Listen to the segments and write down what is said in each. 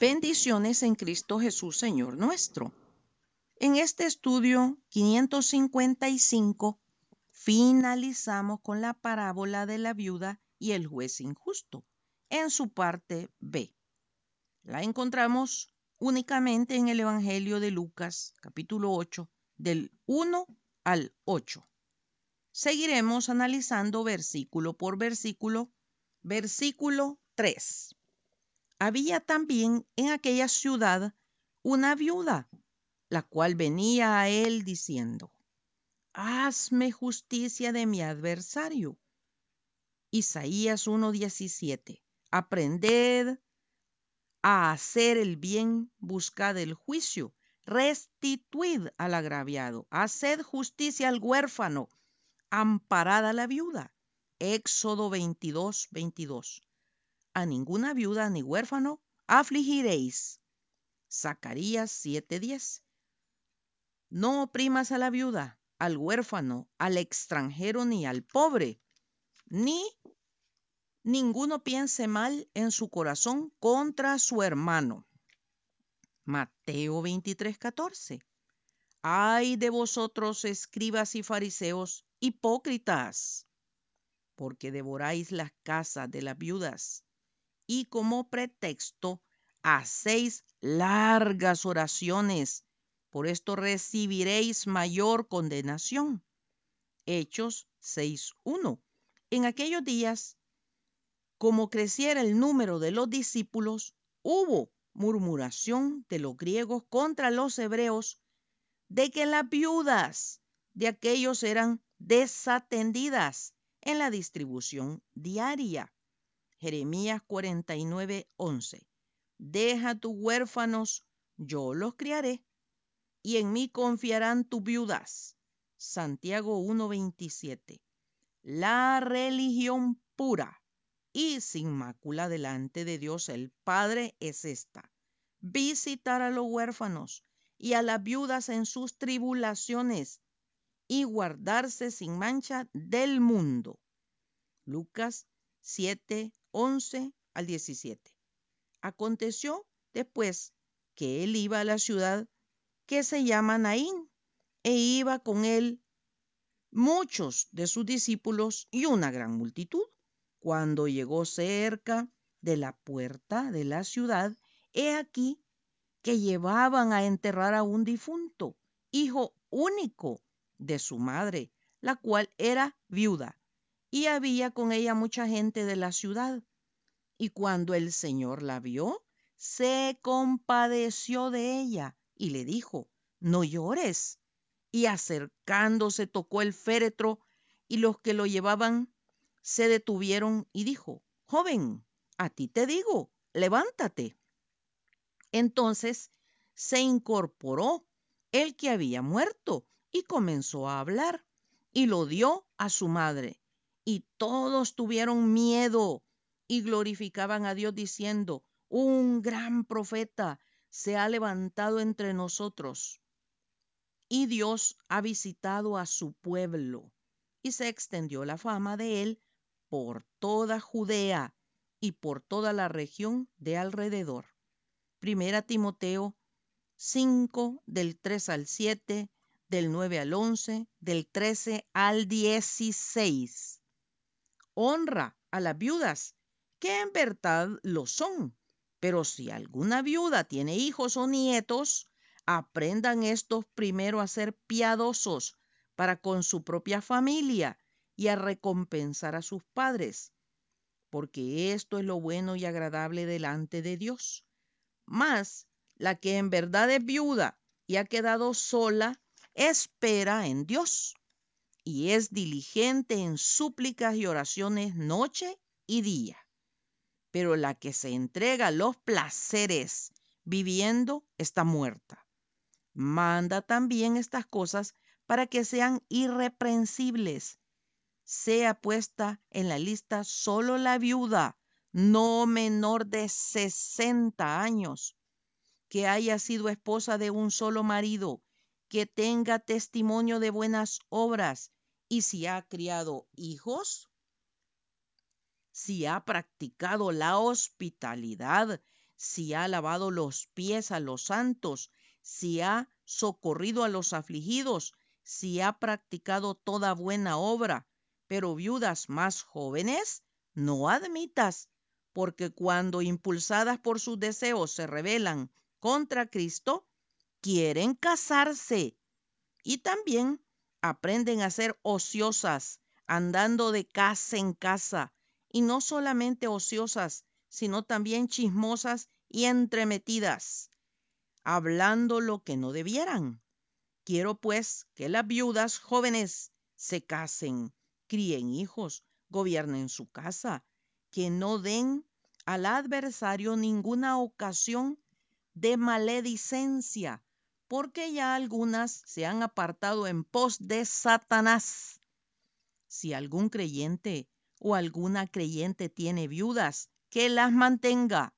Bendiciones en Cristo Jesús, Señor nuestro. En este estudio 555 finalizamos con la parábola de la viuda y el juez injusto en su parte B. La encontramos únicamente en el Evangelio de Lucas, capítulo 8, del 1 al 8. Seguiremos analizando versículo por versículo. Versículo 3. Había también en aquella ciudad una viuda, la cual venía a él diciendo, Hazme justicia de mi adversario. Isaías 1.17. Aprended a hacer el bien, buscad el juicio, restituid al agraviado, haced justicia al huérfano, amparad a la viuda. Éxodo 22, 22 a ninguna viuda ni huérfano afligiréis. Zacarías 7:10. No oprimas a la viuda, al huérfano, al extranjero ni al pobre, ni ninguno piense mal en su corazón contra su hermano. Mateo 23:14. Ay de vosotros, escribas y fariseos, hipócritas, porque devoráis las casas de las viudas y como pretexto hacéis largas oraciones. Por esto recibiréis mayor condenación. Hechos 6.1. En aquellos días, como creciera el número de los discípulos, hubo murmuración de los griegos contra los hebreos de que las viudas de aquellos eran desatendidas en la distribución diaria. Jeremías 49, 11. Deja tus huérfanos, yo los criaré, y en mí confiarán tus viudas. Santiago 1:27. La religión pura y sin mácula delante de Dios el Padre es esta. Visitar a los huérfanos y a las viudas en sus tribulaciones y guardarse sin mancha del mundo. Lucas 7, 11 al 17. Aconteció después que él iba a la ciudad que se llama Naín, e iba con él muchos de sus discípulos y una gran multitud. Cuando llegó cerca de la puerta de la ciudad, he aquí que llevaban a enterrar a un difunto, hijo único de su madre, la cual era viuda, y había con ella mucha gente de la ciudad. Y cuando el Señor la vio, se compadeció de ella y le dijo, no llores. Y acercándose tocó el féretro y los que lo llevaban se detuvieron y dijo, joven, a ti te digo, levántate. Entonces se incorporó el que había muerto y comenzó a hablar y lo dio a su madre. Y todos tuvieron miedo y glorificaban a Dios diciendo, un gran profeta se ha levantado entre nosotros. Y Dios ha visitado a su pueblo y se extendió la fama de él por toda Judea y por toda la región de alrededor. Primera Timoteo 5 del 3 al 7, del 9 al 11, del 13 al 16. Honra a las viudas que en verdad lo son. Pero si alguna viuda tiene hijos o nietos, aprendan estos primero a ser piadosos para con su propia familia y a recompensar a sus padres, porque esto es lo bueno y agradable delante de Dios. Mas la que en verdad es viuda y ha quedado sola, espera en Dios y es diligente en súplicas y oraciones noche y día pero la que se entrega a los placeres viviendo está muerta. Manda también estas cosas para que sean irreprensibles. Sea puesta en la lista solo la viuda, no menor de 60 años, que haya sido esposa de un solo marido, que tenga testimonio de buenas obras y si ha criado hijos, si ha practicado la hospitalidad, si ha lavado los pies a los santos, si ha socorrido a los afligidos, si ha practicado toda buena obra, pero viudas más jóvenes no admitas, porque cuando impulsadas por sus deseos se rebelan contra Cristo, quieren casarse y también aprenden a ser ociosas, andando de casa en casa, y no solamente ociosas, sino también chismosas y entremetidas, hablando lo que no debieran. Quiero pues que las viudas jóvenes se casen, críen hijos, gobiernen su casa, que no den al adversario ninguna ocasión de maledicencia, porque ya algunas se han apartado en pos de Satanás. Si algún creyente o alguna creyente tiene viudas, que las mantenga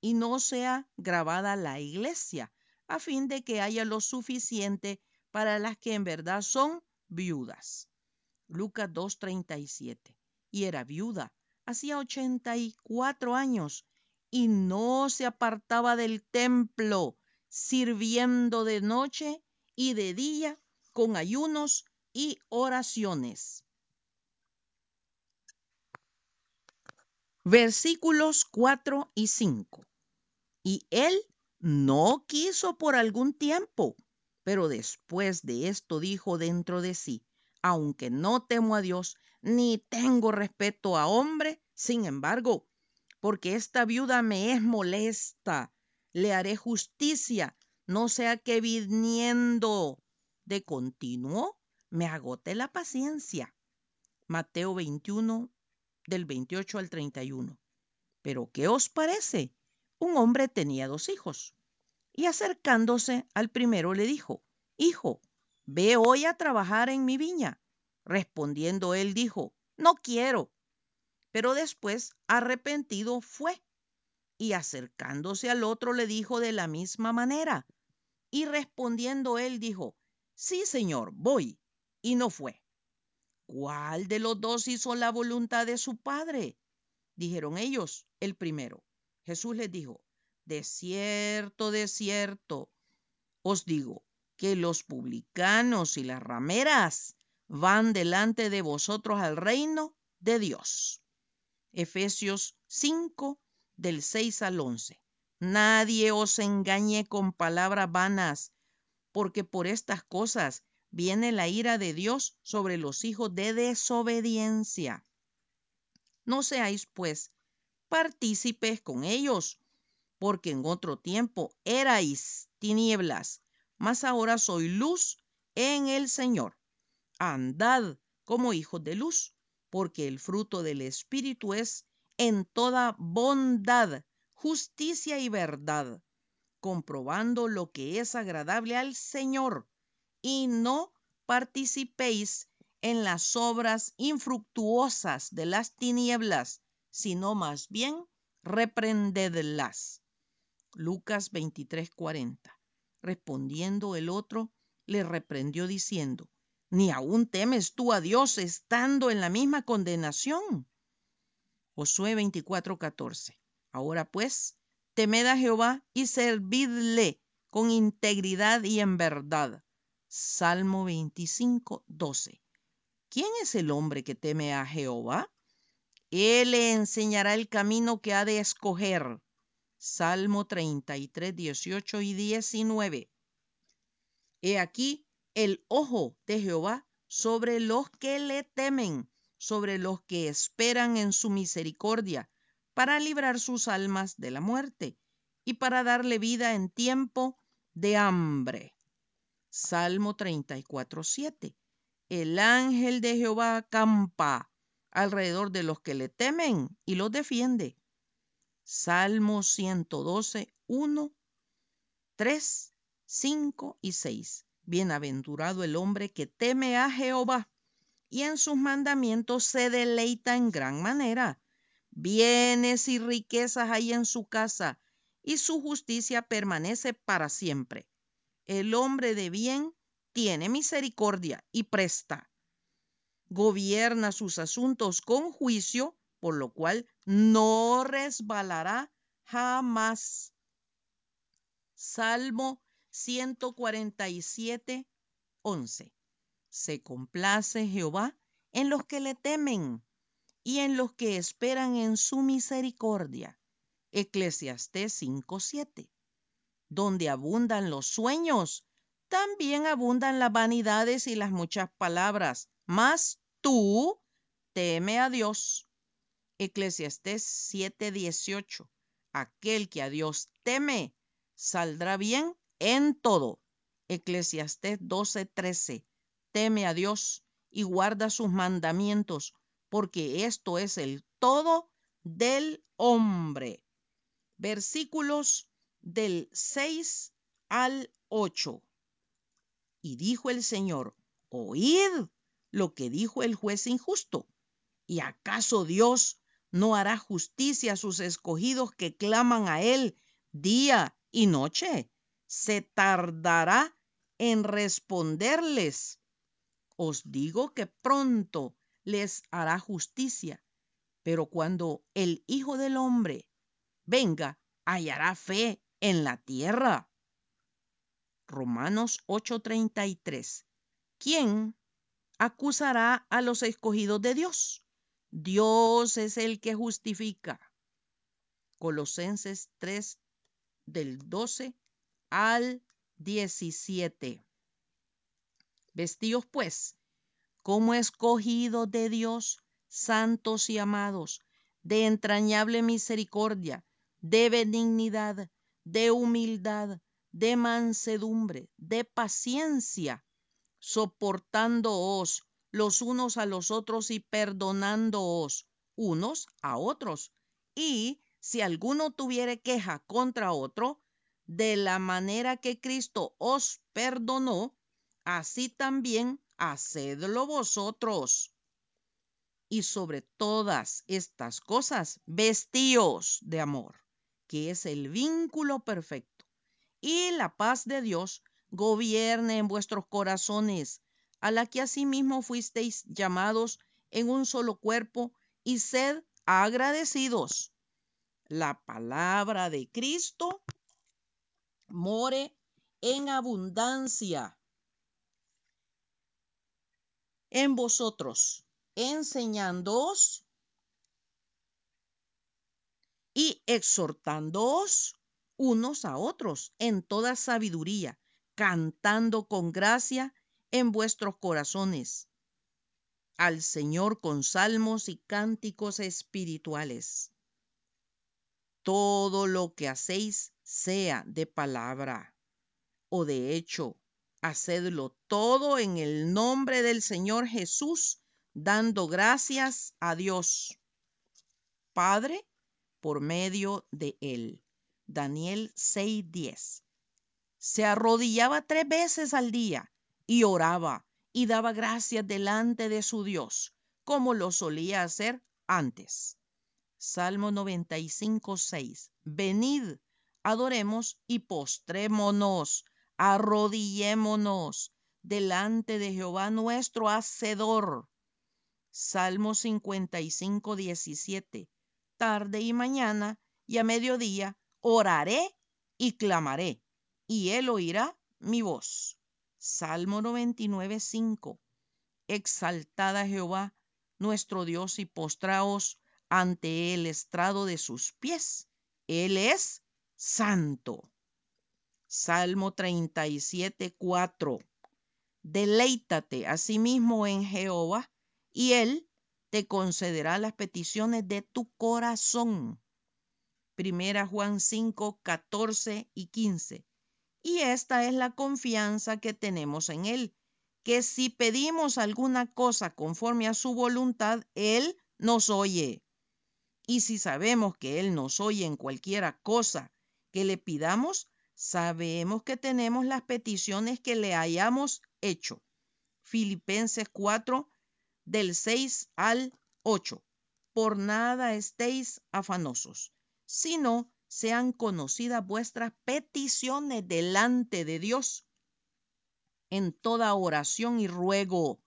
y no sea grabada la iglesia, a fin de que haya lo suficiente para las que en verdad son viudas. Lucas 2.37. Y era viuda, hacía 84 años, y no se apartaba del templo, sirviendo de noche y de día con ayunos y oraciones. Versículos 4 y 5. Y él no quiso por algún tiempo, pero después de esto dijo dentro de sí, aunque no temo a Dios, ni tengo respeto a hombre, sin embargo, porque esta viuda me es molesta, le haré justicia, no sea que viniendo de continuo me agote la paciencia. Mateo 21, del 28 al 31. Pero ¿qué os parece? Un hombre tenía dos hijos y acercándose al primero le dijo, Hijo, ve hoy a trabajar en mi viña. Respondiendo él dijo, No quiero. Pero después, arrepentido, fue. Y acercándose al otro le dijo de la misma manera. Y respondiendo él dijo, Sí, señor, voy. Y no fue. ¿Cuál de los dos hizo la voluntad de su padre? Dijeron ellos, el primero. Jesús les dijo, de cierto, de cierto, os digo que los publicanos y las rameras van delante de vosotros al reino de Dios. Efesios 5, del 6 al 11. Nadie os engañe con palabras vanas, porque por estas cosas viene la ira de Dios sobre los hijos de desobediencia. No seáis, pues, partícipes con ellos, porque en otro tiempo erais tinieblas, mas ahora soy luz en el Señor. Andad como hijos de luz, porque el fruto del Espíritu es en toda bondad, justicia y verdad, comprobando lo que es agradable al Señor, y no participéis en las obras infructuosas de las tinieblas, sino más bien reprendedlas. Lucas 23:40. Respondiendo el otro, le reprendió diciendo, ¿ni aún temes tú a Dios estando en la misma condenación? Josué 24:14. Ahora pues, temed a Jehová y servidle con integridad y en verdad. Salmo 25:12. ¿Quién es el hombre que teme a Jehová? Él le enseñará el camino que ha de escoger. Salmo 33, 18 y 19. He aquí el ojo de Jehová sobre los que le temen, sobre los que esperan en su misericordia, para librar sus almas de la muerte y para darle vida en tiempo de hambre. Salmo 34, 7. El ángel de Jehová acampa alrededor de los que le temen y los defiende. Salmo 112, 1, 3, 5 y 6. Bienaventurado el hombre que teme a Jehová y en sus mandamientos se deleita en gran manera. Bienes y riquezas hay en su casa y su justicia permanece para siempre. El hombre de bien tiene misericordia y presta. Gobierna sus asuntos con juicio, por lo cual no resbalará jamás. Salmo 147, 11. Se complace Jehová en los que le temen y en los que esperan en su misericordia. Eclesiastés 5:7. Donde abundan los sueños, también abundan las vanidades y las muchas palabras. Mas tú teme a Dios. Eclesiastés 7:18. Aquel que a Dios teme saldrá bien en todo. Eclesiastés 12:13. Teme a Dios y guarda sus mandamientos, porque esto es el todo del hombre. Versículos del 6 al 8. Y dijo el Señor, oíd lo que dijo el juez injusto. ¿Y acaso Dios no hará justicia a sus escogidos que claman a Él día y noche? ¿Se tardará en responderles? Os digo que pronto les hará justicia, pero cuando el Hijo del Hombre venga, hallará fe en la tierra. Romanos 8:33. ¿Quién acusará a los escogidos de Dios? Dios es el que justifica. Colosenses 3 del 12 al 17. Vestíos pues como escogidos de Dios, santos y amados, de entrañable misericordia, de benignidad, de humildad, de mansedumbre, de paciencia, soportándoos los unos a los otros y perdonándoos unos a otros. Y si alguno tuviere queja contra otro, de la manera que Cristo os perdonó, así también hacedlo vosotros. Y sobre todas estas cosas, vestíos de amor, que es el vínculo perfecto. Y la paz de Dios gobierne en vuestros corazones, a la que asimismo fuisteis llamados en un solo cuerpo, y sed agradecidos. La palabra de Cristo more en abundancia en vosotros, enseñándoos y exhortándoos unos a otros en toda sabiduría, cantando con gracia en vuestros corazones al Señor con salmos y cánticos espirituales. Todo lo que hacéis sea de palabra o de hecho hacedlo todo en el nombre del Señor Jesús, dando gracias a Dios Padre por medio de él. Daniel 6:10. Se arrodillaba tres veces al día y oraba y daba gracias delante de su Dios, como lo solía hacer antes. Salmo 95:6. Venid, adoremos y postrémonos arrodillémonos delante de Jehová nuestro Hacedor. Salmo 55, 17. Tarde y mañana y a mediodía oraré y clamaré, y él oirá mi voz. Salmo 99, 5. Exaltad a Jehová nuestro Dios y postraos ante el estrado de sus pies. Él es santo. Salmo 37, 4. Deleítate asimismo en Jehová y él te concederá las peticiones de tu corazón. Primera Juan 5, 14 y 15. Y esta es la confianza que tenemos en él, que si pedimos alguna cosa conforme a su voluntad, él nos oye. Y si sabemos que él nos oye en cualquiera cosa que le pidamos, sabemos que tenemos las peticiones que le hayamos hecho. Filipenses 4, del 6 al 8. Por nada estéis afanosos, sino sean conocidas vuestras peticiones delante de Dios en toda oración y ruego,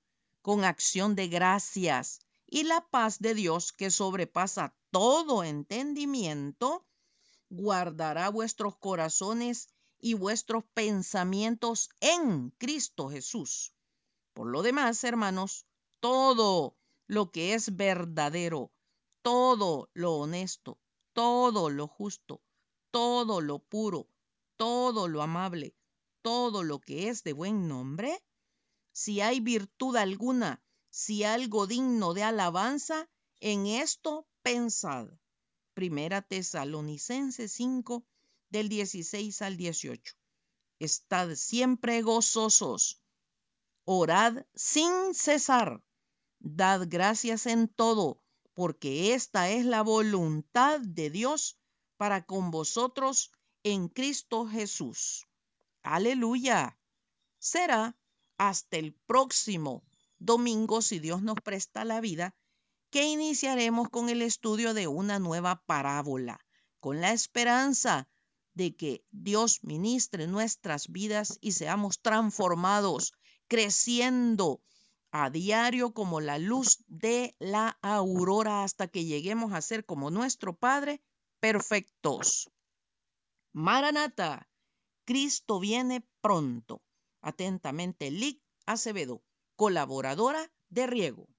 con acción de gracias, y la paz de Dios que sobrepasa todo entendimiento, guardará vuestros corazones y vuestros pensamientos en Cristo Jesús. Por lo demás, hermanos, todo lo que es verdadero, todo lo honesto, todo lo justo, todo lo puro, todo lo amable, todo lo que es de buen nombre, si hay virtud alguna, si algo digno de alabanza, en esto pensad. Primera Tesalonicenses 5, del 16 al 18. Estad siempre gozosos, orad sin cesar, dad gracias en todo, porque esta es la voluntad de Dios para con vosotros en Cristo Jesús. Aleluya. Será hasta el próximo domingo, si Dios nos presta la vida, que iniciaremos con el estudio de una nueva parábola, con la esperanza de que Dios ministre nuestras vidas y seamos transformados, creciendo a diario como la luz de la aurora hasta que lleguemos a ser como nuestro Padre, perfectos. Maranata, Cristo viene pronto. Atentamente, Lic Acevedo, colaboradora de Riego.